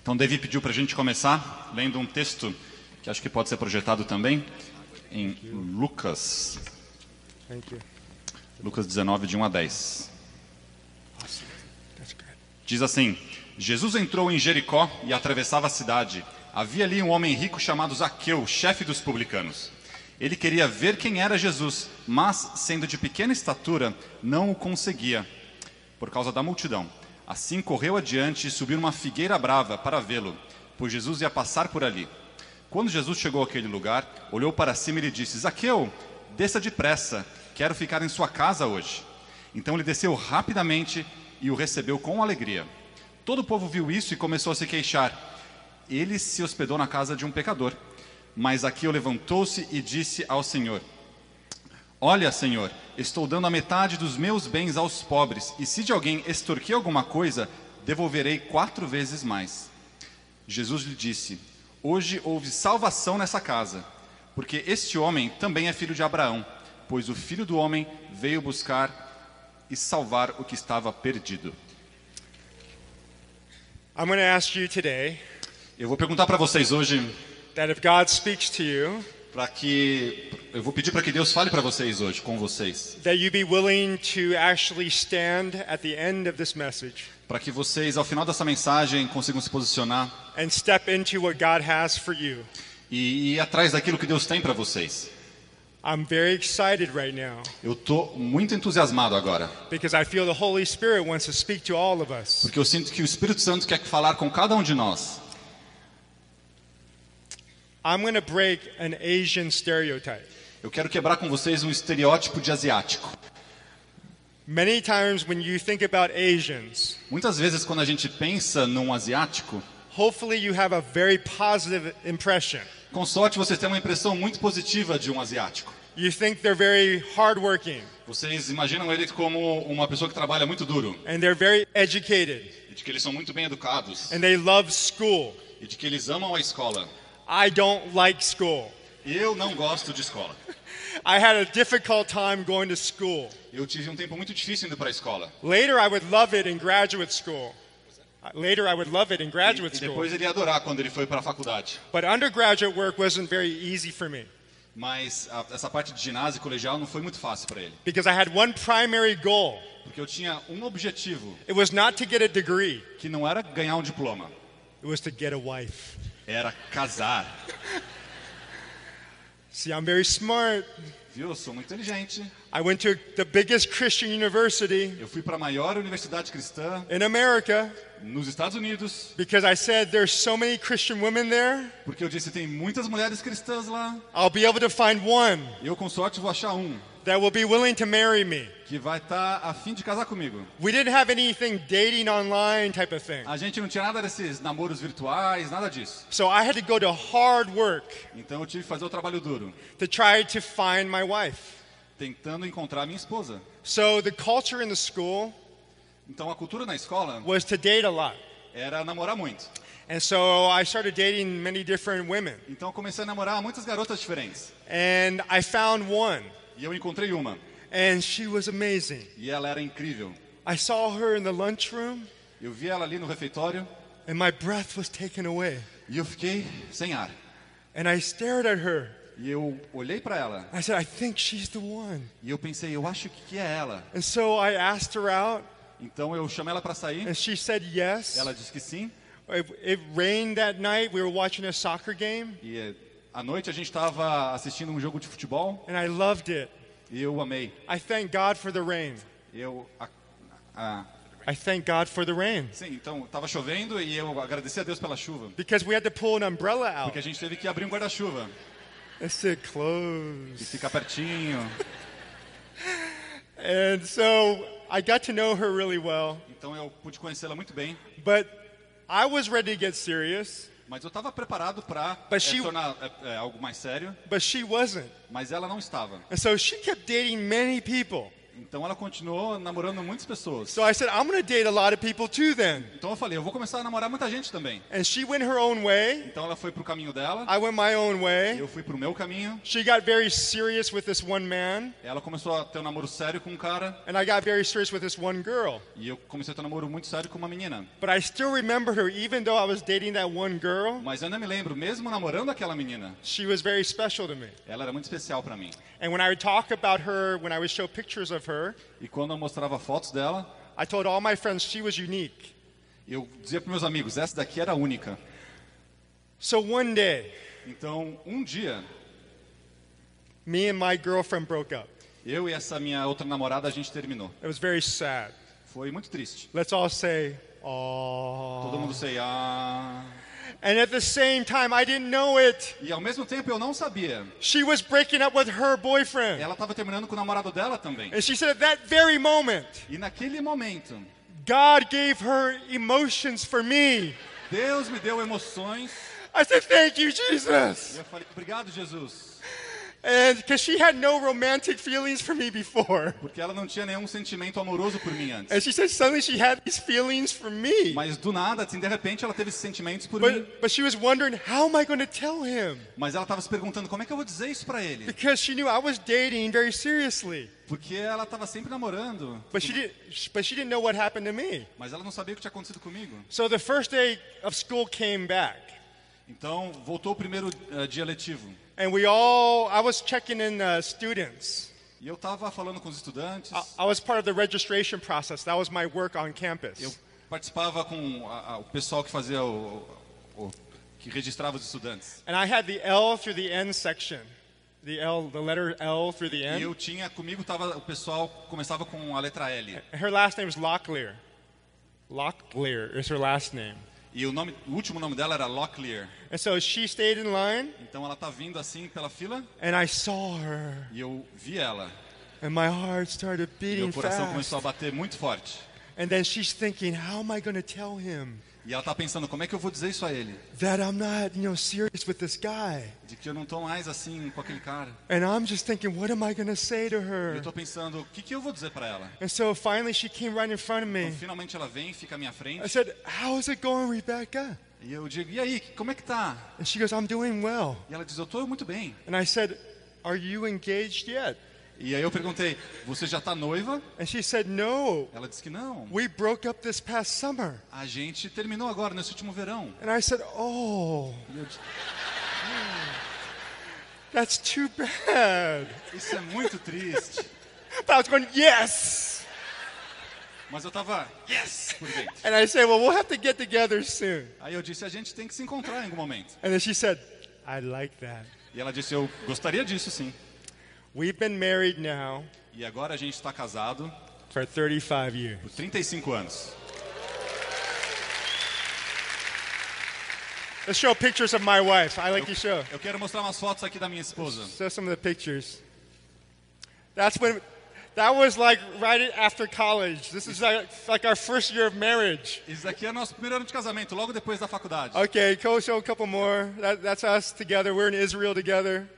Então, Davi pediu para a gente começar lendo um texto que acho que pode ser projetado também em Lucas. Lucas 19, de 1 a 10. Awesome. That's great. Diz assim: Jesus entrou em Jericó e atravessava a cidade. Havia ali um homem rico chamado Zaqueu, chefe dos publicanos. Ele queria ver quem era Jesus, mas, sendo de pequena estatura, não o conseguia, por causa da multidão. Assim correu adiante e subiu numa figueira brava para vê-lo, pois Jesus ia passar por ali. Quando Jesus chegou àquele lugar, olhou para cima e lhe disse: Zaqueu, desça depressa, quero ficar em sua casa hoje. Então ele desceu rapidamente e o recebeu com alegria. Todo o povo viu isso e começou a se queixar. Ele se hospedou na casa de um pecador. Mas Zaqueu levantou-se e disse ao Senhor: Olha, Senhor, estou dando a metade dos meus bens aos pobres, e se de alguém extorquir alguma coisa, devolverei quatro vezes mais. Jesus lhe disse: Hoje houve salvação nessa casa, porque este homem também é filho de Abraão, pois o filho do homem veio buscar e salvar o que estava perdido. I'm going to ask you today Eu vou perguntar para vocês hoje, that if God speaks to you, para que eu vou pedir para que Deus fale para vocês hoje, com vocês, that you be willing to actually stand at the end of this message para que vocês ao final dessa mensagem consigam se posicionar and step into what God has for you. e ir atrás daquilo que Deus tem para vocês. I'm very excited right now Eu tô muito entusiasmado agora, because I feel the Holy Spirit wants to speak to all of us. porque eu sinto que o Espírito Santo quer falar com cada um de nós. I'm going to break an Asian stereotype. Eu quero quebrar com vocês um estereótipo de asiático. Many times when you think about Asians, Muitas vezes quando a gente pensa num asiático, hopefully you have a very positive impression. com sorte vocês têm uma impressão muito positiva de um asiático. You think they're very hardworking Vocês imaginam ele como uma pessoa que trabalha muito duro, and they're very educated e de que eles são muito bem educados, and they love school. e de que eles amam a escola. I don't like school. Eu não gosto de escola. I had a difficult time going to school. Eu tive um tempo muito difícil indo para a escola. Later, I would love it in graduate school. Uh, Later, I would love it in E, graduate e school. depois ele ia adorar quando ele foi para a faculdade. But undergraduate work wasn't very easy for me Mas a- essa parte de ginásio e colegial não foi muito fácil para ele. because I had one primary goal. Porque eu tinha um objetivo, It was not to get a degree, que não era ganhar um diploma, it was to get a wife. Era casar. See, I'm very smart. Viu? Eu sou muito inteligente. I went to the biggest Christian university Eu fui para a maior universidade cristã in America nos Estados Unidos, because I said there's so many Christian women there, porque eu disse tem muitas mulheres cristãs lá. I'll be able to find one Eu com sorte vou achar um that will be willing to marry me. que vai estar a fim de casar comigo. We didn't have anything dating online type of thing. A gente não tinha nada desses namoros virtuais, nada disso. So I had to go to hard work Então eu tive que fazer o trabalho duro, to try to find my wife. tentando encontrar minha esposa. So the culture in the school Então a cultura na escola was to date a lot. era namorar muito. And so I started dating many different women. Então comecei a namorar muitas garotas diferentes. And I found one, E eu encontrei uma, and she was amazing. e ela era incrível. I saw her in the lunchroom, Eu vi ela ali no refeitório and my breath was taken away. e eu fiquei sem ar. And I stared at her. E eu olhei para ela I said, I think she's the one. e eu pensei, eu acho que que é ela. And so I asked her out, Então eu chamei ela para sair. and she said yes. Ela disse que sim. It, it rained that night. We were watching a soccer game, E eh, à noite a gente estava assistindo um jogo de futebol and I loved it. e eu amei. I thank God for the rain. Eu a- a- I thank God for the rain. sim, então estava chovendo e eu agradeci a Deus pela chuva, Because we had to pull an umbrella out. porque a gente teve que abrir um guarda-chuva I said, e close. ficar pertinho. And so I got to know her really well. Então eu pude conhecê-la muito bem, But I was ready to get serious, mas eu estava preparado para But she- tornar é, é, algo mais sério, but she wasn't. mas ela não estava. And so she kept dating many people. Então ela continuou namorando muitas pessoas. So I said, I'm going to date a lot of people too then. Então eu falei, eu vou começar a namorar muita gente também. And she went her own way. Então ela foi pro caminho dela, I went my own way. eu fui pro meu caminho. She got very serious with this one man. Ela começou a ter um namoro sério com um cara And I got very serious with this one girl. e eu comecei a ter um namoro muito sério com uma menina. But I still remember her, even though I was dating that one girl. Mas eu ainda me lembro, mesmo namorando aquela menina, She was very special to me. ela era muito especial pra mim. And when I would talk about her, when I would show pictures of her, E quando eu mostrava fotos dela, I told all my friends she was unique. eu dizia pros meus amigos, essa daqui era única. So one day, Então, um dia, me and my girlfriend broke up. eu e essa minha outra namorada a gente terminou. It was very sad. Foi muito triste. Let's all say, oh. Todo mundo sei, ah. And at the same time, I didn't know it. E ao mesmo tempo eu não sabia. She was breaking up with her boyfriend. Ela estava terminando com o namorado dela também. And she said at that very moment, E naquele momento, God gave her emotions for me. Deus me deu emoções. I said, Thank you, E Jesus. eu falei, obrigado, Jesus. And because she had no romantic feelings for me before. Porque ela não tinha nenhum sentimento amoroso por mim antes. And she said suddenly she had these feelings for me. Mas do nada, assim, de repente, ela teve esses sentimentos por mim. But, but she was wondering, how am I going to tell him? Mas ela estava se perguntando, como é que eu vou dizer isso pra ele? Because she knew I was dating very seriously. Porque ela estava sempre namorando. But she, did, but she didn't know what happened to me. Mas ela não sabia o que tinha acontecido comigo. So the first day of school came back. Então, voltou o primeiro eh, dia letivo. And we all, I was checking in uh, students. E eu estava falando com os estudantes. I, I was part of the registration process. That was my work on Eu campus. participava com a- a- o pessoal que fazia o, o- que registrava os estudantes. And I had the L through the N section. The L, the letter L through the E N. eu tinha comigo tava o pessoal começava com a letra L. Her last name is Locklear. Locklear is her last name. E o nome, o último nome dela era Locklear. And so she stayed in line, Então ela tá vindo assim pela fila and I saw her, e eu vi ela. and my heart started E beating meu coração fast. começou a bater muito forte. And then she's thinking, how am I going to tell him E ela tá pensando, como é que eu vou dizer isso a ele? that I'm not, you know, serious with this guy? De que eu não tô mais assim com aquele cara. And I'm just thinking, what am I going to say to E her? eu tô pensando, o que, que eu vou dizer pra ela? And so finally she came right in front of me. Então, finalmente ela vem, fica à minha I frente. said, how is it going, Rebecca? E eu digo, e aí, como é que tá? And she goes, I'm doing well. E ela diz, eu tô muito bem. And I said, are you engaged yet? E aí eu perguntei, você já tá noiva? And she said, no. Ela disse que não. We broke up this past summer. A gente terminou agora, nesse último verão. And I said, oh, E eu disse, that's too bad. isso é muito triste. But I was going, yes. Mas eu tava, yes, por dentro. And I said, well, we'll have to get together soon. Aí eu disse, a gente tem que se encontrar em algum momento. And then she said, I like that. E ela disse, eu gostaria disso sim. We've been married now E agora a gente está casado for 35 years. por 35 anos. Let's show pictures of my wife. I like to show. Eu quero mostrar umas fotos aqui da minha esposa. Show some of the pictures. That's when, that was like right after college. This is like, like our first year of marriage. Isso daqui é nosso primeiro ano de casamento, logo depois da faculdade. Okay, go show a couple more. That, that's us together. We're in Israel together.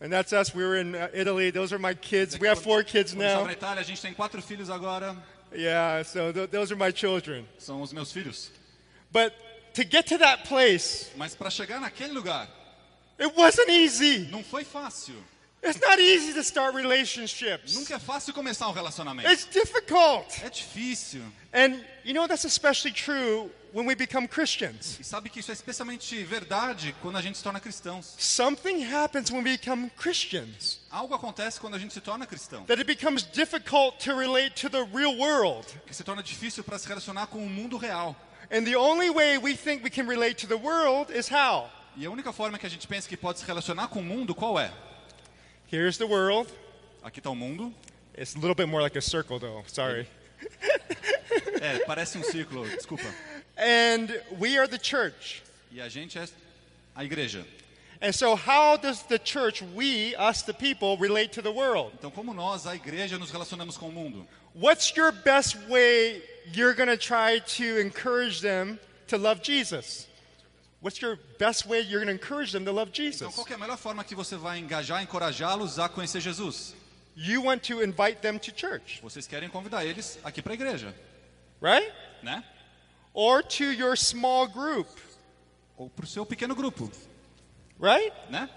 And that's us. We were in uh, Italy. Those are my kids. We have four kids now. na Itália, a gente tem quatro filhos agora. Yeah, so th- those are my children. São os meus filhos. But to get to that place, Mas para chegar naquele lugar, it wasn't easy. não foi fácil. It's not easy to start relationships. Nunca é fácil começar um relacionamento. It's difficult. É difícil. And you know that's especially true when we become Christians. E sabe que isso é especialmente verdade quando a gente se torna cristãos. Something happens when we become Christians Algo acontece quando a gente se torna cristão. that it becomes difficult to relate to the real world. Que se torna difícil para se relacionar com o mundo real. And the only way we think we can relate to the world is how? E a única forma que a gente pensa que pode se relacionar com o mundo, qual é? Here's the world. Aqui está o mundo. It's a little bit more like a circle, though. Sorry. É, parece um círculo, desculpa. And we are the church. E a gente é a igreja. And so, how does the church, we, us, the people, relate to the world? Então, como nós, a igreja, nos relacionamos com o mundo? What's your best way you're going to try to encourage them to love Jesus? What's your best way you're going to encourage them to love Então, qual é a melhor forma que você vai engajar, encorajá-los a conhecer Jesus? you want to invite them to church, Vocês querem convidar eles aqui para a igreja, right? né? Or to your small group, Ou para o seu pequeno grupo, right? né?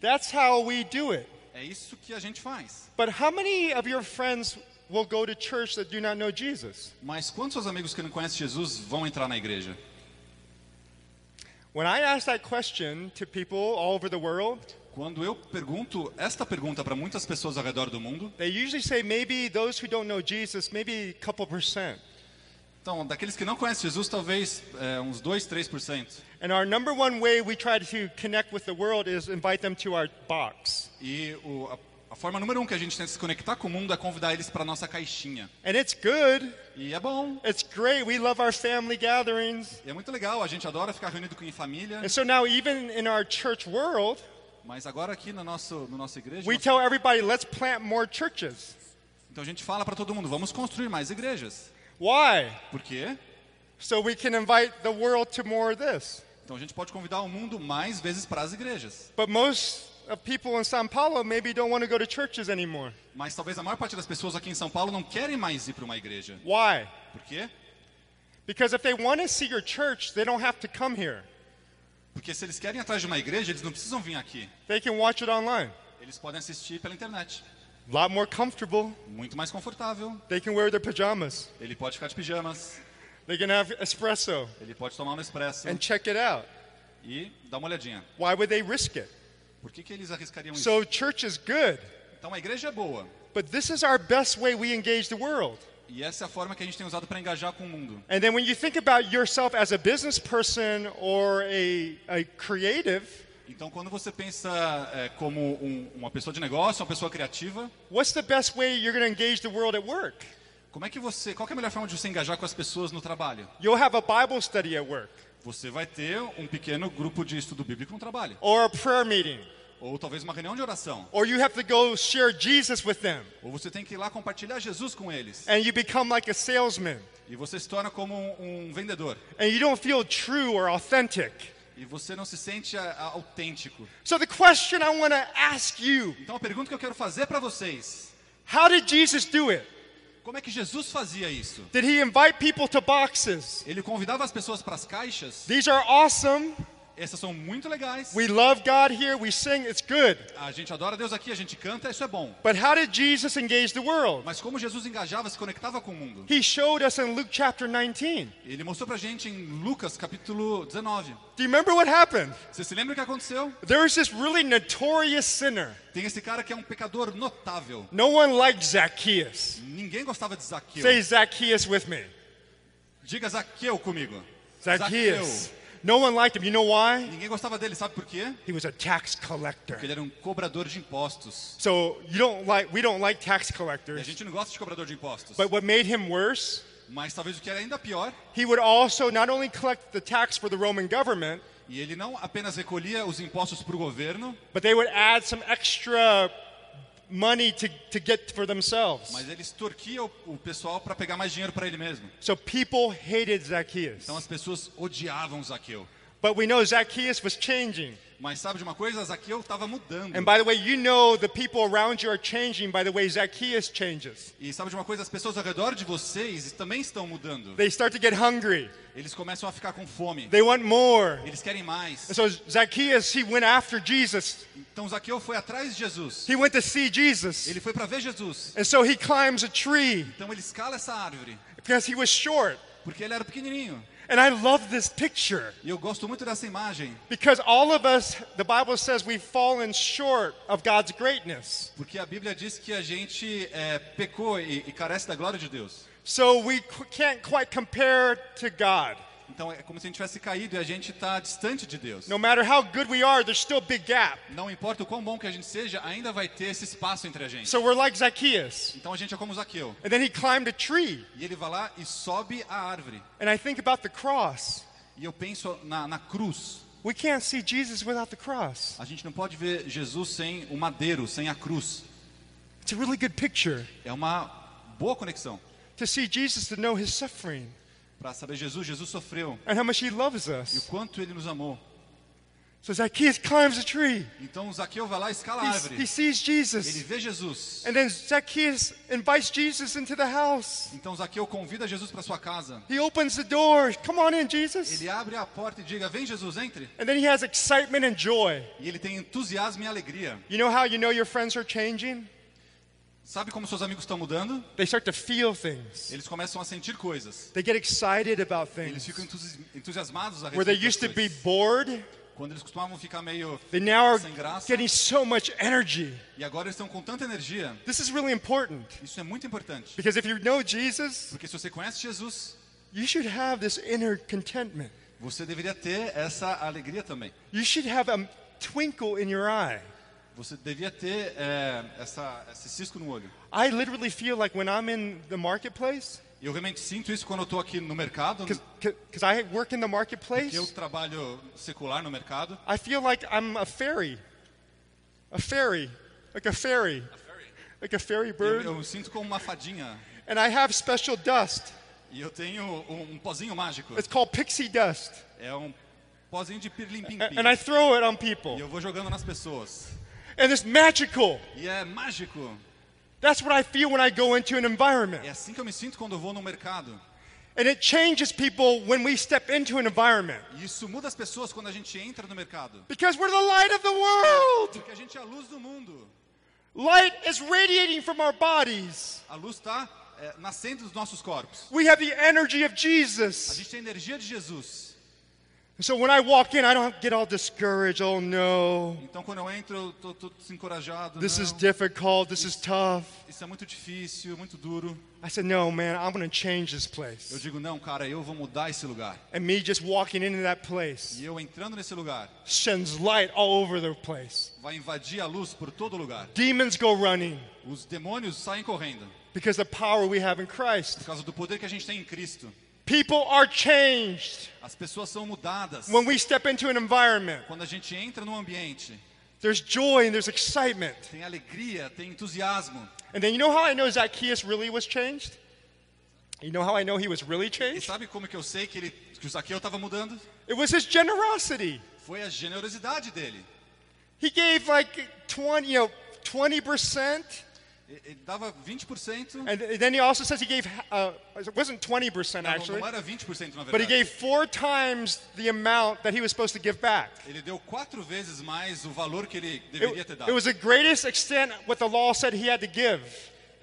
That's how we do it. É isso que a gente faz. But how many of your friends will go to church that do not know Jesus? Mas quantos seus amigos que não conhecem Jesus vão entrar na igreja? When I ask that question to people all over the world, Quando eu pergunto esta pergunta para muitas pessoas ao redor do mundo, they usually say maybe those who don't know Jesus, maybe a couple percent. então, daqueles que não conhecem Jesus, talvez é, uns 2, 3%. And our number one way we try to connect with the world is invite them to our box. E o, a, a forma número um que a gente tenta se conectar com o mundo é convidar eles para nossa caixinha. And it's good. E é bom, It's great. We love our family gatherings. e é muito legal, a gente adora ficar reunido com em família. And so now, even in our church world, Mas agora aqui no nosso, no nossa igreja, we nós- tell everybody, let's plant more churches. então a gente fala para todo mundo, vamos construir mais igrejas. Why? Por quê? So we can invite the world to more of this. Então a gente pode convidar o mundo mais vezes para as igrejas. But most of people in Sao Paulo maybe don't want to go to churches anymore. Mas talvez a maior parte das pessoas aqui em São Paulo não querem mais ir para uma igreja. Why? Por quê? Because if they want to see your church, they don't have to come here. Porque se eles querem ir atrás de uma igreja, eles não precisam vir aqui. They can watch it online. Eles podem assistir pela internet. A lot more comfortable. Muito mais confortável. They can wear their pajamas. Ele pode ficar de pijamas. They can have espresso Ele pode tomar um expresso and check it out. e dar uma olhadinha. Why would they risk it? Por que, que eles arriscariam isso? So church is good, Então a igreja é boa. but this is our best way we engage the world. E essa é a forma que a gente tem usado para engajar com o mundo. And then when you think about yourself as a business person or a, a creative, Então, quando você pensa é, como um- uma pessoa de negócio, uma pessoa criativa, what's the best way you're going to engage the world at work? como é que você, qual é a melhor forma de você engajar com as pessoas no trabalho? You'll have a Bible study at work Você vai ter um pequeno grupo de estudo bíblico no trabalho, or a prayer meeting, ou talvez uma reunião de oração, or you have to go share Jesus with them. Ou você tem que ir lá compartilhar Jesus com eles, and you become like a salesman. E você se torna como um, um vendedor, and you don't feel true or authentic. e você não se sente a- a- autêntico. So the question I want to ask you, Então, a pergunta que eu quero fazer para vocês: how did Jesus do it? Como é que Jesus fazia isso? Did he invite people to boxes? Ele convidava as pessoas para as caixas. These are awesome. Essas são muito legais. We love God here. We sing. It's good. A gente adora Deus aqui, a gente canta, isso é bom. But how did Jesus engage the world? Mas como Jesus engajava, se conectava com o mundo? He showed us in Luke chapter 19. Ele mostrou pra gente em Lucas capítulo 19. Do you remember what happened? Você se lembra o que aconteceu? There was this really notorious sinner. Tem esse cara que é um pecador notável. No one liked Zacchaeus. Ninguém gostava de Zaqueu. Say Zacchaeus with me. Diga Zaqueu comigo. Zacchaeus. No one liked him. You know why? Ninguém gostava dele, sabe por quê? He was a tax collector. Porque ele era um cobrador de impostos. So you don't like we don't like tax E a collectors. gente não gosta de cobrador de impostos. But what made him worse, Mas talvez o que era ainda pior, he would also not only collect the tax for the Roman government, e ele não apenas recolhia os impostos para o governo, but they would add some extra money to, to get for themselves. mas ele extorquia o, o pessoal para pegar mais dinheiro para ele mesmo. So people hated Zacchaeus. Então as pessoas odiavam Zaqueu. But we know Zacchaeus was changing. Mas sabe de uma coisa? Zaqueu estava mudando. And by the way, you know the people around you are changing by the way Zacchaeus changes. E sabe de uma coisa? As pessoas ao redor de vocês também estão mudando. They start to get hungry. Eles começam a ficar com fome. They want more. Eles querem mais. And so Zacchaeus, he went after Jesus. Então Zaqueu foi atrás de Jesus. He went to see Jesus. Ele foi para ver Jesus. And so he climbs a tree Então ele escala essa árvore, because he was short. porque ele era pequenininho. And I love this picture E eu gosto muito dessa imagem, because all of us, the Bible says, we've fallen short of God's greatness. porque a Bíblia diz que a gente é, pecou e, e carece da glória de Deus. So we can't quite compare to God. Então é como se a gente tivesse caído e a gente está distante de Deus. No matter how good we are, there's still a big gap. Não importa o quão bom que a gente seja, ainda vai ter esse espaço entre a gente. So we're like Zacchaeus. Então a gente é como Zaqueu. And then he climbed a tree. E ele vai lá e sobe a árvore. And I think about the cross. E eu penso na, na cruz. We can't see Jesus without the cross. A gente não pode ver Jesus sem o madeiro, sem a cruz. It's a really good picture É uma boa conexão. to see Jesus, to know his suffering Para saber Jesus, Jesus sofreu. and how much he loves E o us. quanto ele nos amou. So Zacchaeus climbs a tree. Então Zaqueu vai lá e escala a He, árvore. he sees Ele Jesus. vê Jesus. And then Zacchaeus invites Jesus into the house. Então Zaqueu convida Jesus para sua casa. He opens the door. Come on in, Jesus. Ele abre a porta e diga: Vem Jesus, entre. And then he has excitement and joy. E ele tem entusiasmo e alegria. You know how you know your friends are changing? Sabe como seus amigos estão mudando? They start to feel things. Eles começam a sentir coisas. They get excited about Eles things. ficam entusi- entusiasmados a Where they respeito used to be bored, Quando eles costumavam ficar meio they now are sem graça. getting so much energy. E agora eles estão com tanta energia. This is really important Isso é muito importante. because if you know Jesus, Porque se você conhece Jesus, you should have this inner contentment. você deveria ter essa alegria também. You should have a twinkle in your eye. Você devia ter é, essa, esse cisco no olho. I literally feel like when I'm in the marketplace, E eu realmente sinto isso quando eu estou aqui no mercado, because I work in the que eu marketplace, trabalho secular no mercado. I feel like I'm a fairy. A fairy. Like a fairy. Like a fairy Eu, bird. eu me sinto como uma fadinha. And I have special dust. E eu tenho um, um pozinho mágico. It's called pixie dust. É um pozinho de pirlim-pim-pim. A- And I throw it on E people. eu vou jogando nas pessoas. And it's magical. E é mágico. That's what I feel when I go into an environment. É assim que eu me sinto quando eu vou no mercado. And it changes people when we step into an environment. E isso muda as pessoas quando a gente entra no mercado. Because we're the light of the world. Porque a gente é a luz do mundo. Light is radiating from our bodies. A luz está nascendo dos nossos corpos. We have the energy of A Jesus. gente tem a energia de Jesus. So when I walk in, I don't get all discouraged. Oh no, Então quando eu entro, eu tô, tô desencorajado. this is Não, difficult. This is tough. isso é muito difícil, muito duro. I said, no, man, I'm going to change this Eu place. digo, não, cara, eu vou mudar esse lugar. And me just walking into that place E eu entrando nesse lugar, shines light all over the place. vai invadir a luz por todo lugar. Demons go running Os demônios saem correndo. because the power we have in Christ. Por causa do poder que a gente tem em Cristo. People are changed As pessoas são mudadas. when we step into an environment. Quando a gente entra no ambiente, There's joy and there's excitement. tem alegria, tem entusiasmo. And then you know how I know Zacchaeus really was changed? You know how I know he was really E changed? sabe como que eu sei que, ele, que o Zaqueu estava mudando? It was his generosity. Foi a generosidade dele. He gave like 20, you know, 20%. Ele dava 20%. And then he also says he gave, uh, it wasn't 20% Não, actually, não era 20% na but he gave four times the amount that he was supposed to give back. Ele deu quatro vezes mais o valor que ele deveria It, ter it was the greatest extent what the law said he had to give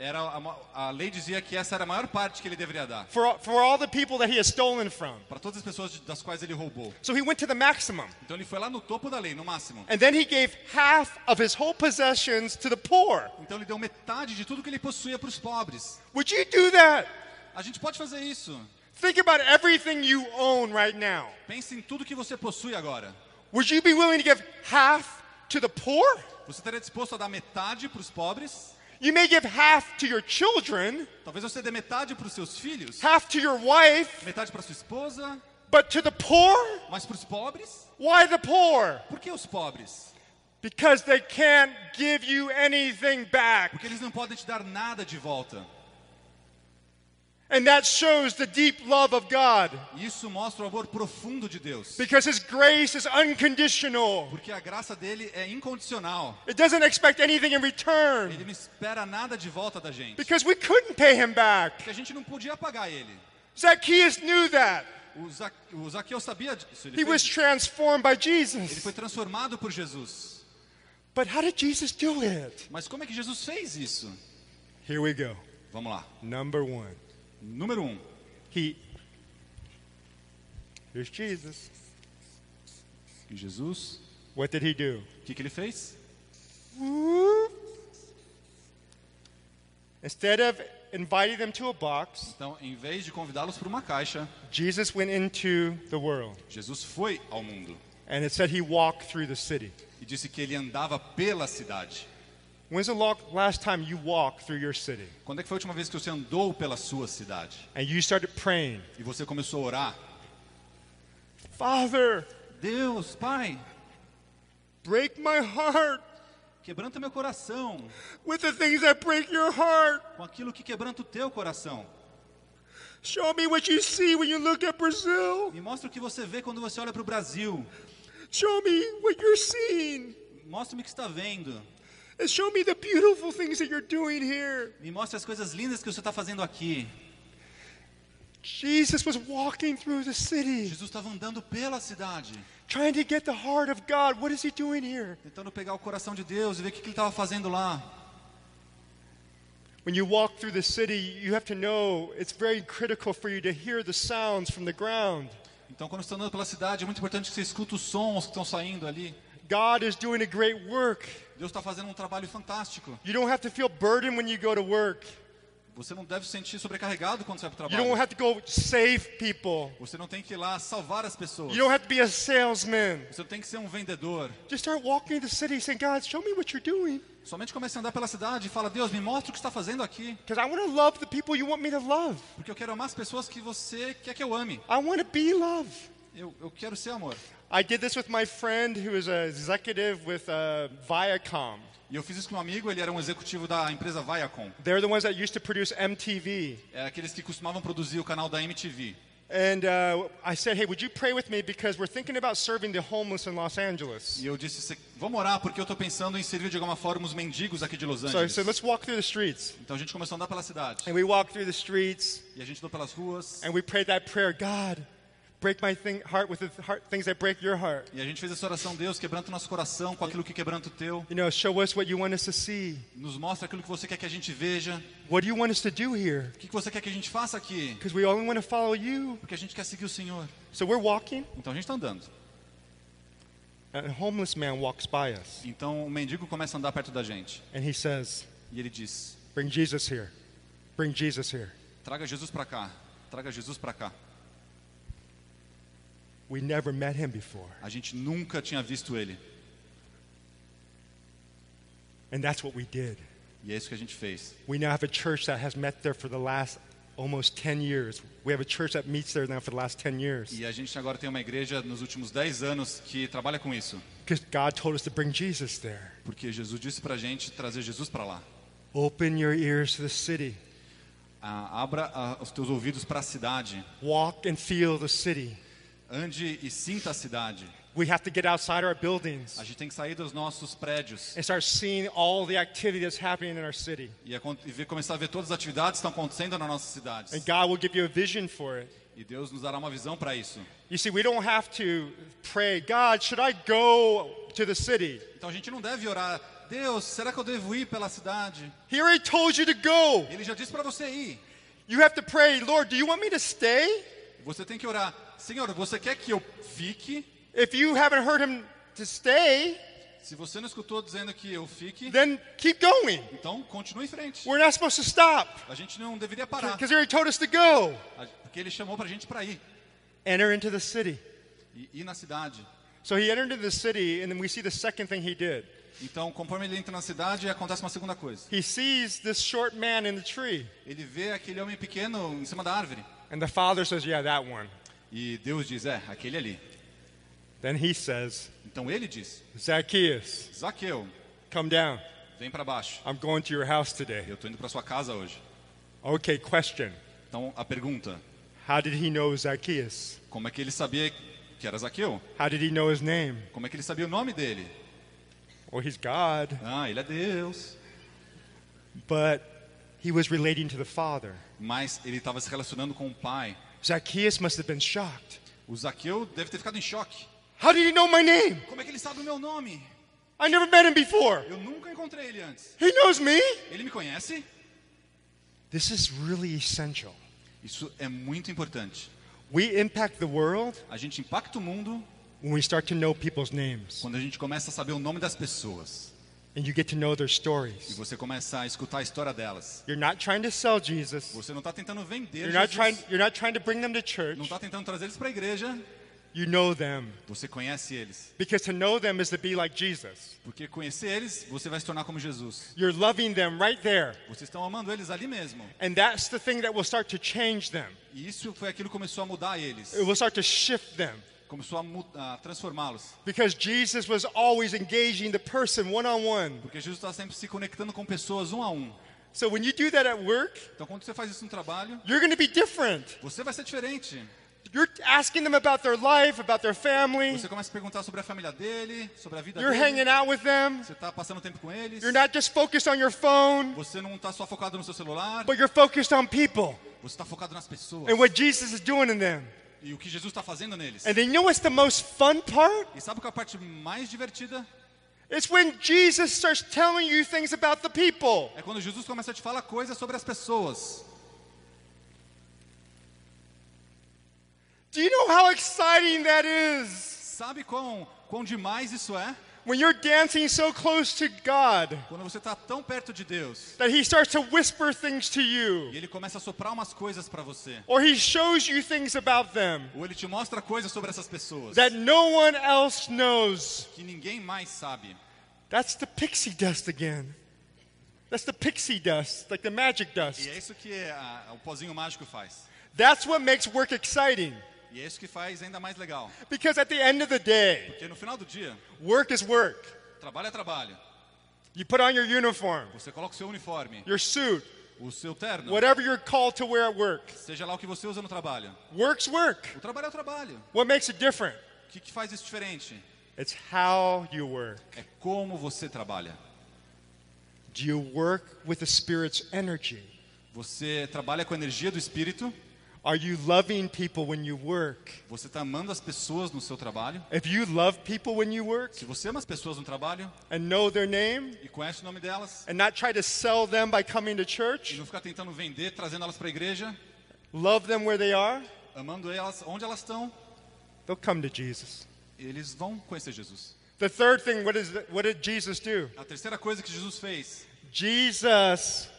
Era a, a lei dizia que essa era a maior parte que ele deveria dar. for, for all the people that he has stolen from. Para todas as pessoas das quais ele roubou. So he went to the maximum. Então ele foi lá no topo da lei, no máximo. And then he gave half of his whole possessions to the poor. Então ele deu metade de tudo que ele possuía para os pobres. Would you do that? A gente pode fazer isso. Think about everything you own right now. Pense em tudo que você possui agora. Would you be willing to give half to the poor? Você estaria disposto a dar metade para os pobres? You may give half to your children, Talvez você dê metade para os seus filhos, half to your wife, metade para sua esposa, but to the poor? mas para os pobres? Why the poor? Por que os pobres? Because they can't give you anything back. Porque eles não podem te dar nada de volta. And that shows the deep love of God. Isso mostra o amor profundo de Deus. Because His grace is unconditional. Porque a graça dele é incondicional. It doesn't expect anything in return. Ele não espera nada de volta da gente. Because we couldn't pay Him back. Porque a gente não podia pagar ele. Zacchaeus knew that. O, Zaqueu sabia disso. Ele, He was transformed by ele Jesus. foi transformado por Jesus. But how did Jesus do it? Mas como é que Jesus fez isso? Here we go. Vamos lá. Number one. Número um. He. Here's Jesus. E Jesus, What did he do? o que, que ele fez? Instead of inviting them to a box, Então, em vez de convidá-los para uma caixa, Jesus went into the world. Jesus foi ao mundo And it said he walked through the city. e disse que ele andava pela cidade. When's the last time you walked through your city Quando é que foi a última vez que você andou pela sua cidade and you started praying, e você começou a orar? Father, Deus, Pai, break my heart quebranta meu coração with the things that break your heart. com aquilo que quebranta o teu coração. Show me what you see when you look at Brazil. Me mostra o que você vê quando você olha para o Brasil. Show me what you're seeing. Mostre-me o que está vendo. Show me the beautiful things that you're doing here. Me mostre as coisas lindas que você está fazendo aqui. Jesus was walking through the city, Jesus estava andando pela cidade, trying to get the heart of God. What is he doing here? tentando pegar o coração de Deus e ver o que ele estava fazendo lá. When you walk through the city, you have to know it's very critical for you to hear the sounds from the ground. Então, quando você está andando pela cidade, é muito importante que você escuta os sons que estão saindo ali. God is doing a great work. Deus está fazendo um trabalho fantástico. You don't have to feel burdened when you go to work. Você não deve se sentir sobrecarregado quando você vai para o You don't trabalho. have to go save people. Você não tem que ir lá salvar as pessoas. You don't have to be a salesman. Você não tem que ser um vendedor. Just start walking the city saying, God, show me what you're doing. Somente comece a andar pela cidade e fala, Deus, me mostra o que está fazendo aqui. Because I want to love the people you want me to love. Porque eu quero amar as pessoas que você quer que eu ame. I want to be love. Eu, eu quero ser amor. I did this with my friend who is an executive with uh, Viacom. E eu fiz isso com um amigo, ele era um executivo da empresa Viacom. They're the ones that used to produce MTV. É aqueles que costumavam produzir o canal da MTV. And uh, I said, hey, would you pray with me because we're thinking about serving the homeless in Los Angeles. E eu disse, "Cê- vamos orar, porque eu estou pensando em servir de alguma forma os mendigos aqui de Los So I Angeles. said, let's walk through the streets. Então a gente começou a andar pela cidade. And we walked through the streets E a gente andou pelas ruas. and we prayed that prayer God, break my thing, heart with the heart, things that break your heart. E a gente fez essa oração, Deus, quebranta o nosso coração com aquilo que quebranta o teu. You know, show us what you want us to see. Nos mostra aquilo que você quer que a gente veja. What do you want us to do here? O que você quer que a gente faça aqui? Because we only want to follow you. Porque a gente quer seguir o Senhor. So we're walking, Então a gente está andando. and a homeless man walks by us, Então o mendigo começa a andar perto da gente. and he says, E ele diz: Bring Jesus here. Bring Jesus here. Traga Jesus para cá. Traga Jesus para cá. We never met him before. A gente nunca tinha visto ele. And that's what we did. E é isso que a gente fez. We now have a church that has met there for the last almost 10 years. We have a church that meets there now for the last 10 years. E a gente agora tem uma igreja nos últimos 10 anos que trabalha com isso. Because God told us to bring Jesus there. Porque Jesus disse pra gente trazer Jesus para lá. Open your ears to the city. Ah, abra ah, os teus ouvidos para a cidade. Walk and feel the city. Ande e sinta a cidade. We have to get outside our buildings A gente tem que sair dos nossos prédios and start seeing all the activity that's happening in our city. e, e começar a ver todas as atividades que estão acontecendo nas nossas cidades. And God will give you a vision for it. E Deus nos dará uma visão para isso. You see, we don't have to pray, God, should I go to the city? Então a gente não deve orar, Deus, será que eu devo ir pela cidade? He already told you to go. Ele já disse para você ir. You have to pray, Lord, do you want me to stay? Você tem que orar, Senhor, você quer que eu fique? If you haven't heard him to stay, Se você não escutou dizendo que eu fique, then keep going. então continue em frente. We're not supposed to stop A gente não deveria parar, because he told us to go. A- porque ele chamou pra gente para ir Enter into the city. e ir na cidade. So he entered into the city, and then we see the second thing he did. Então, conforme ele entra na cidade, acontece uma segunda coisa. He sees this short man in the tree, Ele vê aquele homem pequeno em cima da árvore. and the father says, Yeah, that one. E Deus diz: É, aquele ali. Then he says, Então ele diz: Zacchaeus, Zaqueu, come down. vem para baixo. I'm going to your house today. Eu estou indo para sua casa hoje. Okay, question. Então, a pergunta: How did he know Zacchaeus? Como é que ele sabia que era Zaqueu? How did he know his name? Como é que ele sabia o nome dele? Well, he's God, Ah, ele é Deus. but he was relating to the Father. Mas ele estava se relacionando com o pai. Zacchaeus must have been shocked. O Zaqueu deve ter ficado em choque. How did he know my name? Como é que ele sabe o meu nome? I never met him before. Eu nunca encontrei ele antes. He knows me. Ele me conhece? This is really essential. Isso é muito importante. We impact the world A gente impacta o mundo when we start to know people's names quando a gente começa a saber o nome das pessoas. And you get to know their E stories. você começa a escutar a história delas. You're not trying to sell Jesus. Você não está tentando vender You're not trying Jesus. you're not trying to bring them to church. Não está tentando trazer eles para a igreja. You know them. Você conhece eles. Because to know them is to be like Jesus. Porque conhecer eles, você vai se tornar como Jesus. You're loving them right there. Vocês estão amando eles ali mesmo. And that's the thing that will start to change them. E isso foi aquilo que começou a mudar eles. It will start to shift them. Começou a, a transformá-los. Because Jesus was always engaging the person one on one. Porque Jesus está sempre se conectando com pessoas um a um. So when you do that at work, Então quando você faz isso no trabalho, you're going to be different. você vai ser diferente. You're asking them about their life, about their family. Você começa a perguntar sobre a família dele, sobre a vida You're dele. hanging out with them. Você está passando tempo com eles. You're not just focused on your phone, Você não está só focado no seu celular. but you're focused on people Você está focado nas pessoas. and what Jesus is doing in them. E o que Jesus está fazendo neles. And you know what's the most fun part? E sabe qual é a parte mais divertida? It's when Jesus starts telling you things about the people. É quando Jesus começa a te falar coisas sobre as pessoas. Do you know how exciting that is? Sabe quão, quão demais isso é? When you're dancing so close to God Quando você está tão perto de Deus that He starts to whisper things to you, e Ele começa a soprar umas coisas para você. or He shows you things about them Ou Ele te mostra coisas sobre essas pessoas that no one else knows. que ninguém mais sabe. That's the pixie dust again. That's the pixie dust, like the magic dust. E é isso que a- o pozinho mágico faz. That's what makes work exciting. E é isso que faz ainda mais legal. Because at the end of the day, Porque no final do dia, work is work. trabalho é trabalho. You put on your uniform, Você coloca o seu uniforme, your suit, o seu terno, whatever you're called to wear at work. seja lá o que você usa no trabalho. Work's work. O trabalho é o trabalho. What makes it different? O que, que faz isso diferente? It's how you work. É como você trabalha. Do you work with the Spirit's energy? Você trabalha com a energia do Espírito. Are you loving people when you work? Você está amando as pessoas no seu trabalho. If you love people when you work Se você ama as pessoas no trabalho and know their name e conhece o nome delas and not try to sell them by coming to e church, não ficar tentando vender, trazendo elas para a igreja, love them where they are, amando elas onde elas estão, they'll come to Jesus. eles vão conhecer Jesus. The third thing, what, is, what did Jesus do? A terceira coisa que Jesus fez, Jesus,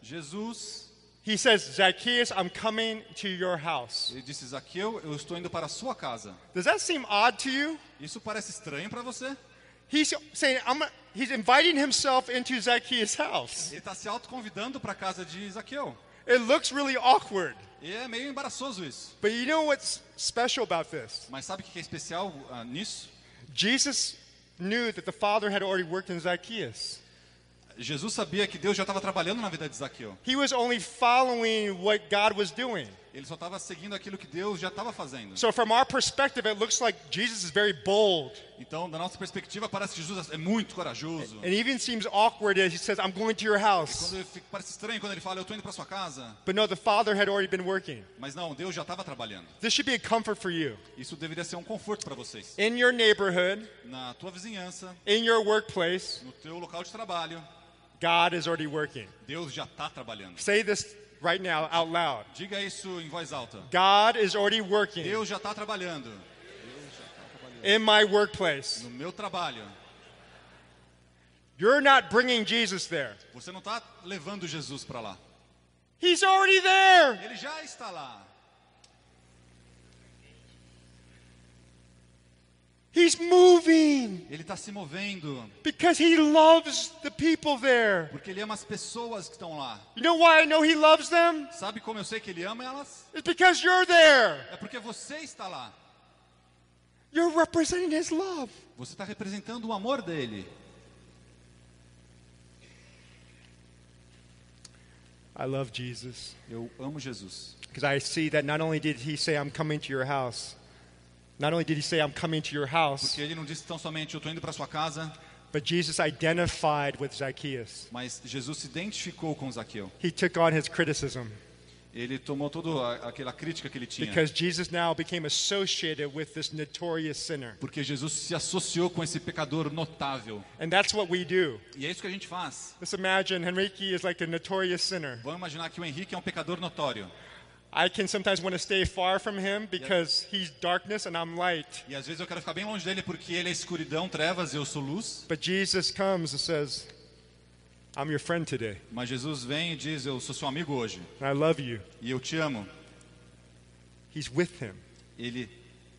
Jesus, he says, Zacchaeus, I'm coming to your house. ele disse: Zaqueu, eu estou indo para a sua casa. Does that seem odd to you? Isso parece estranho para você? He's saying, I'm, he's inviting himself into Zacchaeus' house. Ele está se autoconvidando para a casa de Zaqueu. It looks really awkward. E é meio embaraçoso isso. But you know what's special about this? Mas sabe o que é especial ah, nisso? Jesus knew that the Father had already worked in Zacchaeus. Jesus sabia que Deus já estava trabalhando na vida de Zaqueu. He was only following what God was doing. Ele só estava seguindo aquilo que Deus já estava fazendo. So, from our perspective, it looks like Jesus is very bold. Então, da nossa perspectiva, parece que Jesus é muito corajoso. And even seems awkward as he says, I'm going to your house. Quando fica- parece estranho quando ele fala, eu estou indo para sua casa. But no, the Father had already been working. Mas não, Deus já estava trabalhando. This should be a comfort for you. Isso deveria ser um conforto para vocês. In your neighborhood, Na tua vizinhança, in your workplace, no teu local de trabalho, God is already working. Deus já está trabalhando. Say this right now out loud. Diga isso em voz alta. God is already working Deus já está trabalhando in my workplace. no meu trabalho. You're not bringing Jesus there. Você não está levando Jesus para lá. He's already there. Ele já está lá. He's moving Ele está se movendo. because he loves the people there. Porque ele ama as pessoas que estão lá. You know why I know he loves them? Sabe como eu sei que ele ama elas? It's because you're there. É porque você está lá. You're representing his love. Você está representando o amor dele. I love Jesus Eu amo Jesus. because I see that not only did he say, I'm coming to your house, not only did he say, I'm coming to your house, Porque ele não disse tão somente eu estou indo para sua casa, but Jesus identified with Zacchaeus. mas Jesus se identificou com Zaqueu. He took on his criticism Ele tomou toda aquela crítica que ele tinha. because Jesus now became associated with this notorious sinner. Porque Jesus se associou com esse pecador notável. And that's what we do. E é isso que a gente faz. Let's imagine Henrique is like a notorious sinner. Vamos imaginar que o Henrique é um pecador notório. I can sometimes want to stay far from him because he's darkness and I'm light. E às vezes eu quero ficar bem longe dele porque ele é escuridão, trevas e eu sou luz. But Jesus comes and says, I'm your friend today, Mas Jesus vem e diz: Eu sou seu amigo hoje. and I love you. E eu te amo. He's with him. Ele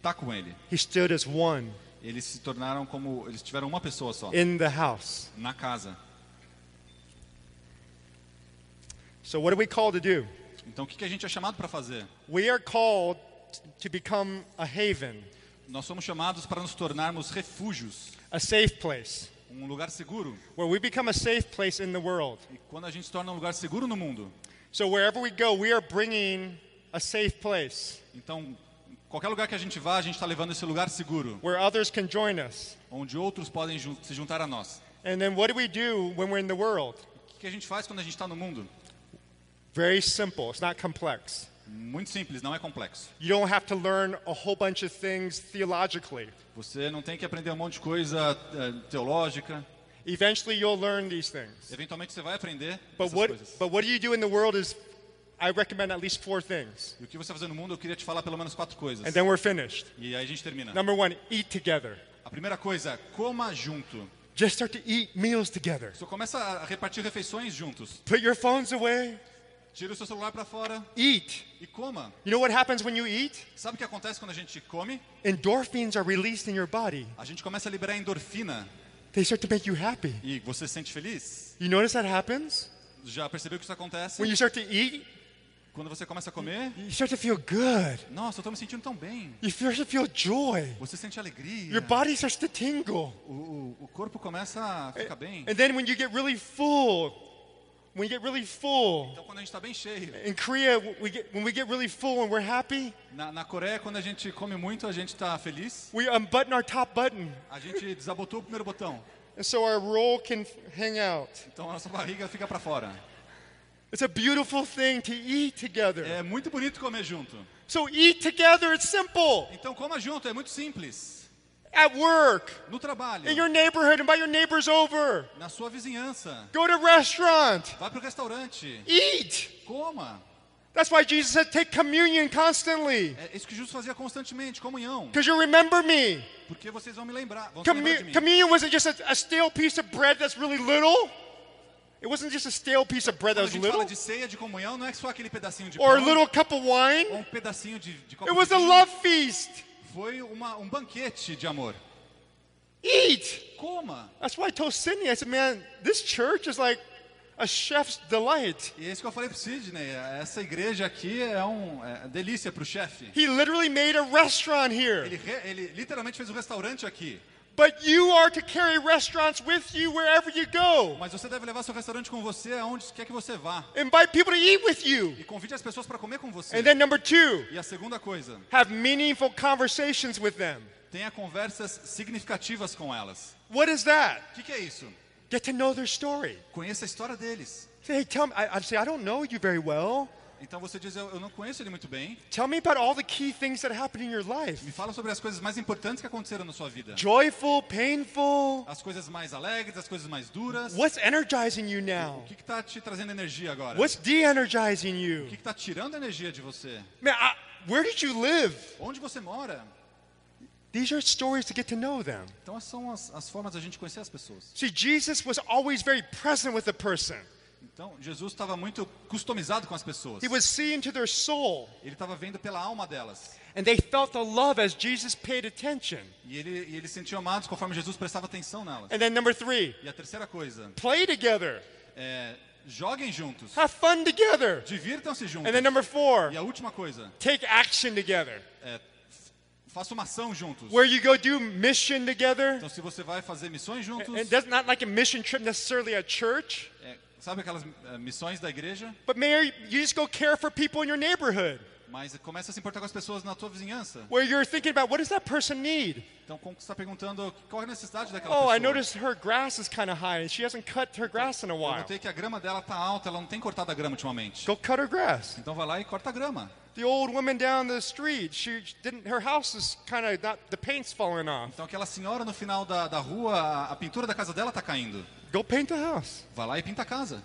tá com ele. He stood as one Eles se tornaram como. Eles tiveram uma pessoa só. in the house. Na casa. So, what are we called to do? Então o que que a gente é chamado para fazer? We are called to become a haven, Nós somos chamados para nos tornarmos refúgios, a safe place, um lugar seguro. where we become a safe place in the world. E quando a gente se torna um lugar seguro no mundo, So, wherever we go, we are bringing a safe place. então qualquer lugar que a gente vá, a gente está levando esse lugar seguro, where others can join us. onde outros podem se juntar a nós. And then what do we do when we're in the world? O que a gente faz quando a gente está no mundo? Very simple. It's not complex. Muito simples, não é complexo. You don't have to learn a whole bunch of things theologically. Você não tem que aprender um monte de coisa eh, teológica. Eventually, you'll learn these things. Eventualmente você vai aprender But essas what, coisas. but what do you do in the world is, I recommend at least four things. E o que você fazer no mundo, eu queria te falar pelo menos quatro coisas. And then we're finished. E aí a gente termina. Number one, eat together. A primeira coisa, coma junto. Just start to eat meals together. Só começa a repartir refeições juntos. Put your phones away. Tira o seu celular para fora Eat. e coma. You know what happens when you eat? Sabe o que acontece quando a gente come? Endorphins are released in your body. A gente começa a liberar endorfina They start to make you happy. e você se sente feliz. You notice that happens? Já percebeu que isso acontece? When you start to eat, Quando você começa a comer, you start to feel good. nossa, eu tô me sentindo tão bem. You start to feel joy. Você sente alegria. Your body starts to tingle. O, o, o corpo começa a ficar bem. And then when you get really full, when you get really full, Então quando a gente está bem cheio. in Korea, we get, when we get really full and we're happy, Na, na Coreia, quando a gente come muito, a gente está feliz. we unbutton our top button. A gente desabotou o primeiro botão. And so our roll can hang out. Então a nossa barriga fica para fora. It's a beautiful thing to eat together. É muito bonito comer junto. So eat together, it's simple. Então coma junto, é muito simples. At work, No trabalho, in your neighborhood, invite your neighbors over. na sua vizinhança, Go to restaurant, vá para o restaurante, eat. coma. That's why Jesus said take communion constantly. É isso que Jesus fazia constantemente, comunhão. Because you remember me. Porque vocês vão me lembrar, vão se lembrar de mim. communion wasn't just a, a stale piece of bread that's really little. It wasn't just a stale piece of bread that was gente fala little. de ceia, de comunhão, não é só aquele pedacinho de Or a pão little cup of wine. ou um pedacinho de, de copo It de was a love feast. Foi uma, um banquete de amor. Eat. Coma. That's why I told Sydney, I said, man, this church is like a chef's delight. E é isso que eu falei pro Sidney. Essa igreja aqui é um é delícia pro chefe. He literally made a restaurant here. Ele, re- ele literalmente fez um restaurante aqui. But you are to carry restaurants with you wherever you go. Mas você deve levar seu restaurante com você aonde quer que você vá. Invite people to eat with you. E convide as pessoas para comer com você. And then number two, E a segunda coisa, have meaningful conversations with them. tenha conversas significativas com elas. What is that? O que, que é isso? Get to know their story. Conheça a história deles. Hey, tell me, I, I'd say, I don't know you very well. Então você diz, eu, eu não conheço ele muito bem. Tell me about all the key things that happened in your life. Me fala sobre as coisas mais importantes que aconteceram na sua vida. Joyful, painful. As coisas mais alegres, as coisas mais duras. What's energizing you now? O que está te trazendo energia agora? What's de-energizing you? O que está tirando energia de você? Man, I, where did you live? Onde você mora? These are stories to get to know them. Então são as, as formas da gente conhecer as pessoas. See, Jesus was always very present with the person. Então Jesus estava muito customizado com as pessoas. He was seeing to their soul. Ele estava vendo pela alma delas. And they felt the love as Jesus paid attention. E ele, e eles se sentiam amados conforme Jesus prestava atenção nelas. And then number three, E a terceira coisa, play together. é, joguem juntos. Have fun together. Divirtam-se juntos. And then number four, E a última coisa, take action together. é, faça uma ação juntos. Where you go do mission together. Então se você vai fazer missões juntos, And that's not like a mission trip necessarily at church, é, sabe aquelas é, missões da igreja? but maybe you just go care for people in your neighborhood. Mas começa a se importar com as pessoas na tua vizinhança. Where you're thinking about what does that person need? Então como está perguntando qual é a necessidade daquela Oh, pessoa? I noticed her grass is kind of high and she hasn't cut her grass in a Eu while. notei que a grama dela tá alta, ela não tem cortado a grama ultimamente. Go cut her grass. Então vai lá e corta a grama. The old woman down the street, she didn't. Her house is kind of not. The paint's falling off. Então aquela senhora no final da, da rua, a, a pintura da casa dela tá caindo. Go paint the house. Vai lá e pinta a casa.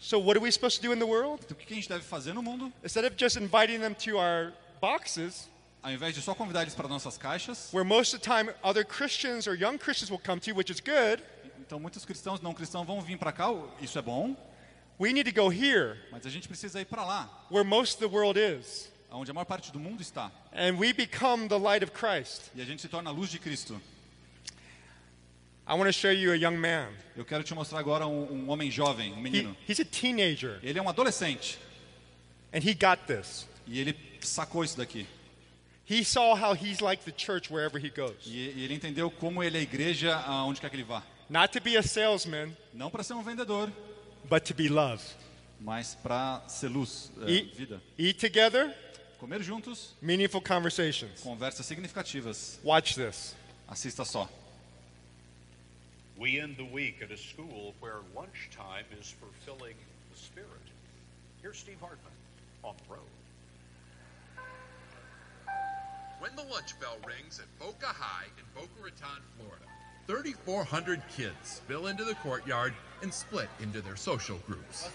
So what are we supposed to do in the world? Então o que que a gente deve fazer no mundo? Instead of just inviting them to our boxes, Ao invés de só convidar eles para nossas caixas, where most of the time other Christians or young Christians will come to, which is good, então muitos cristãos não cristãos vão vir para cá, isso é bom, we need to go here, mas a gente precisa ir para lá, where most of the world is, onde a maior parte do mundo está, and we become the light of Christ. e a gente se torna a luz de Cristo. I want to show you a young man. Eu quero te mostrar agora um, um homem jovem, um He, menino. he's a teenager, Ele é um adolescente and he got this. e ele sacou isso daqui. He saw how he's like the church wherever he goes. E, e ele entendeu como ele é a igreja aonde quer que ele vá. Not to be a salesman, Não para ser um vendedor, but to be love. mas para ser luz, é, Eat, vida. eat together, Comer juntos, meaningful conversations. conversas significativas. Watch this. Assista só. We end the week at a school where lunchtime is fulfilling the spirit. Here's Steve Hartman on the road. When the lunch bell rings at Boca High in Boca Raton, Florida, 3,400 kids spill into the courtyard and split into their social groups.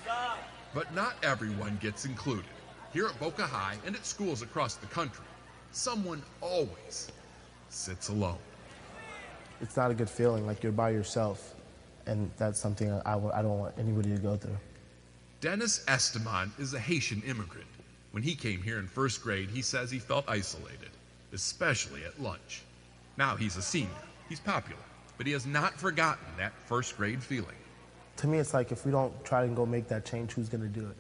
But not everyone gets included. Here at Boca High and at schools across the country, someone always sits alone. It's not a good feeling like you're by yourself and that's something I, w- I don't want anybody to go through Dennis Esteban is a Haitian immigrant. When he came here in first grade, he says he felt isolated, especially at lunch. Now he's a senior. He's popular, but he has not forgotten that first grade feeling. to me it's like if we don't try and go make that change who's going to do it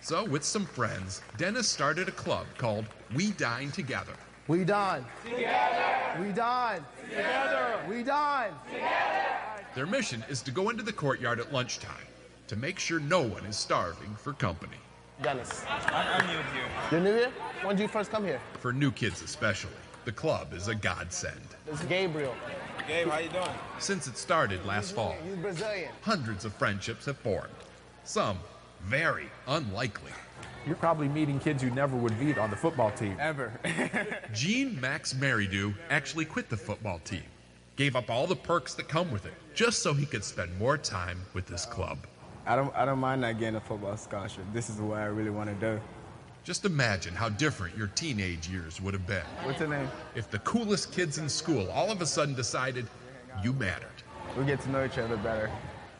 So, with some friends, Dennis started a club called We Dine Together. we dine. together we done together we done Together! Their mission is to go into the courtyard at lunchtime to make sure no one is starving for company. dennis i'm new here you're new here when did you first come here For new kids, especially, the club is a godsend. it's gabriel Gabe, how you doing? Since it started last fall, he's brazilian hundreds of friendships have formed. Some very unlikely. You're probably meeting kids you never would meet on the football team. Ever. Gene Max Maridew actually quit the football team, gave up all the perks that come with it, just so he could spend more time with this club. I don't I don't mind not getting a football scholarship. This is what I really want to do. Just imagine how different your teenage years would have been What's your name? if the coolest kids in school all of a sudden decided you mattered. We get to know each other better.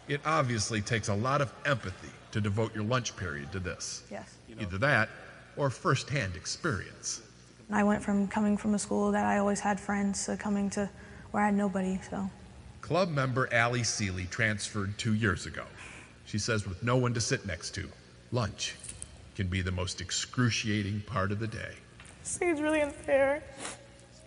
It obviously takes a lot of empathy to devote your lunch period to this. Yes. Either that or firsthand experience. I went from coming from a school that I always had friends to coming to where I had nobody. So Club member Allie Seeley transferred two years ago. She says, with no one to sit next to, lunch can be the most excruciating part of the day. I think it's really unfair.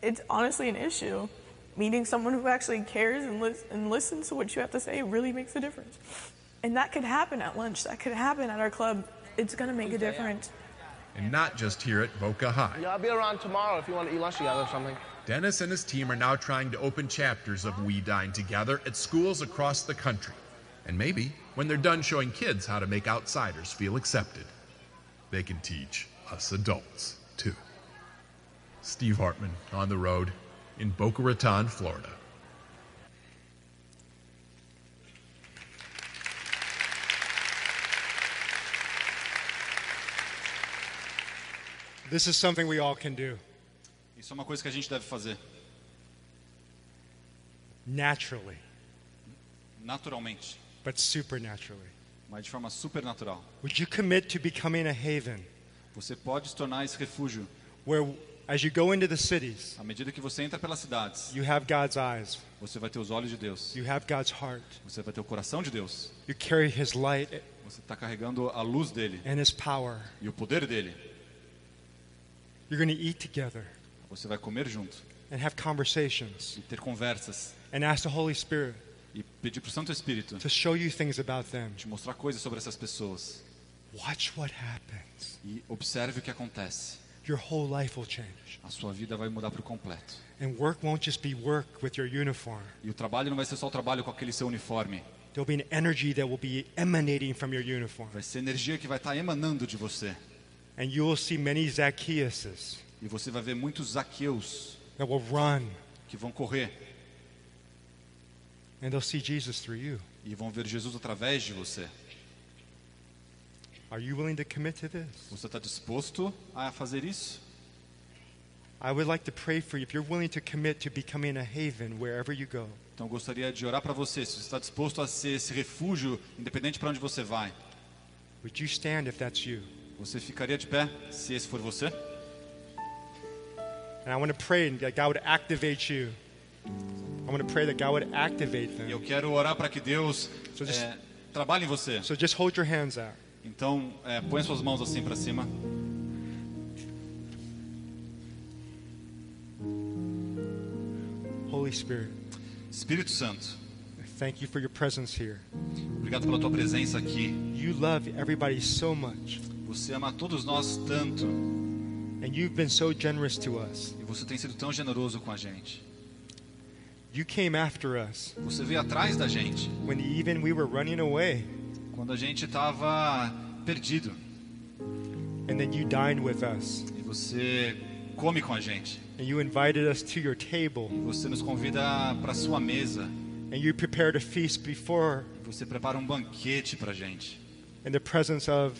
It's honestly an issue. Meeting someone who actually cares and, lis- and listens to what you have to say really makes a difference. And that could happen at lunch. That could happen at our club. It's going to make a difference. And not just here at Boca High. yeah i'll be around tomorrow if you want to eat lunch together or something Dennis and his team are now trying to open chapters of We Dine Together at schools across the country. And maybe, when they're done showing kids how to make outsiders feel accepted, they can teach us adults, too. Steve Hartman on the road in Boca Raton, Florida. This is something we all can do Isso é uma coisa que a gente deve fazer naturally, naturalmente, but supernaturally. mas de forma supernatural. Would you commit to becoming a haven Você pode se tornar esse refúgio where, as you go into the cities, à medida que você entra pelas cidades. you have God's eyes, Você vai ter os olhos de Deus. you have God's heart, Você vai ter o coração de Deus. you carry His light Você está carregando a luz dele and His power. e o poder dele. You're going to eat together Você vai comer junto and have conversations e ter conversas and ask the Holy Spirit e pedir para o Santo Espírito to show you things about them. te mostrar coisas sobre essas pessoas Watch what happens. e observe o que acontece. Your whole life will change. A sua vida vai mudar por completo. And work won't just be work with your uniform. E o trabalho não vai ser só o trabalho com aquele seu uniforme. There'll be an energy that will be emanating from your uniform. Vai ser energia que vai estar emanando de você. And you will see many Zacchaeuses E você vai ver muitos Zaqueus that will run que vão correr and they'll see Jesus through you. e vão ver Jesus através de você. Are you willing to commit to this? Você está disposto a fazer isso? I would like to pray for you if you're willing to commit to becoming a haven wherever you go. Então eu gostaria de orar para você. Se você está disposto a ser esse refúgio, independente para onde você vai, Would you stand if that's you? Você ficaria de pé se esse for você? And I want to pray that God would activate you. I want to pray that God would activate E eu them. quero orar para que Deus So just- é, trabalhe em você. So just hold your hands out. Então, é, põe suas mãos assim para cima. Holy Spirit, Espírito Santo, thank you for your presence here. obrigado pela tua presença aqui. You love everybody so much. Você ama todos nós tanto. And you've been so generous to us. E você tem sido tão generoso com a gente. You came after us Você veio atrás da gente when even we were running away. quando a gente estava perdido. And then you dined with us. E você come com a gente. And you invited us to your table. E você nos convida para sua mesa. And you prepared a feast before E você prepara um banquete para a gente in the presence of.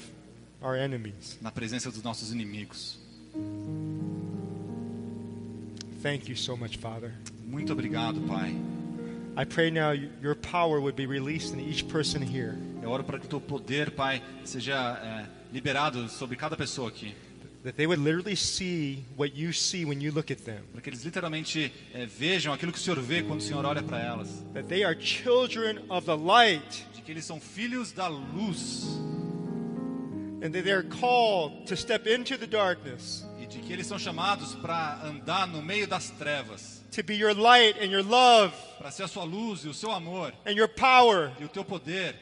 Na presença dos nossos inimigos. Thank you so much, Father. Muito obrigado, Pai. I pray now your power would be released in each person here. Eu oro para que o teu poder, Pai, seja é, liberado sobre cada pessoa aqui. That they would literally see what you see when you look at them. Para que eles literalmente é, vejam aquilo que o Senhor vê quando o Senhor olha para elas. That they are children of the light. De que eles são filhos da luz. E de que eles são chamados para andar no meio das trevas. To be your light and your love Para ser a sua luz e o seu amor. and your power. E o teu poder.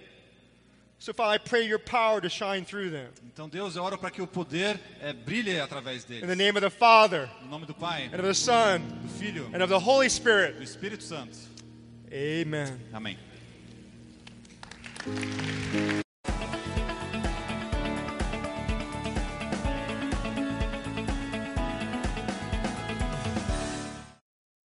So, Father, I pray your power to shine through them. Então, Deus, eu oro para que o poder é, brilhe através In the deles. name of the Father, No nome do Pai, and of the Son, do Filho, and of the Holy do Spirit. Espírito Santo. Amen. Amém.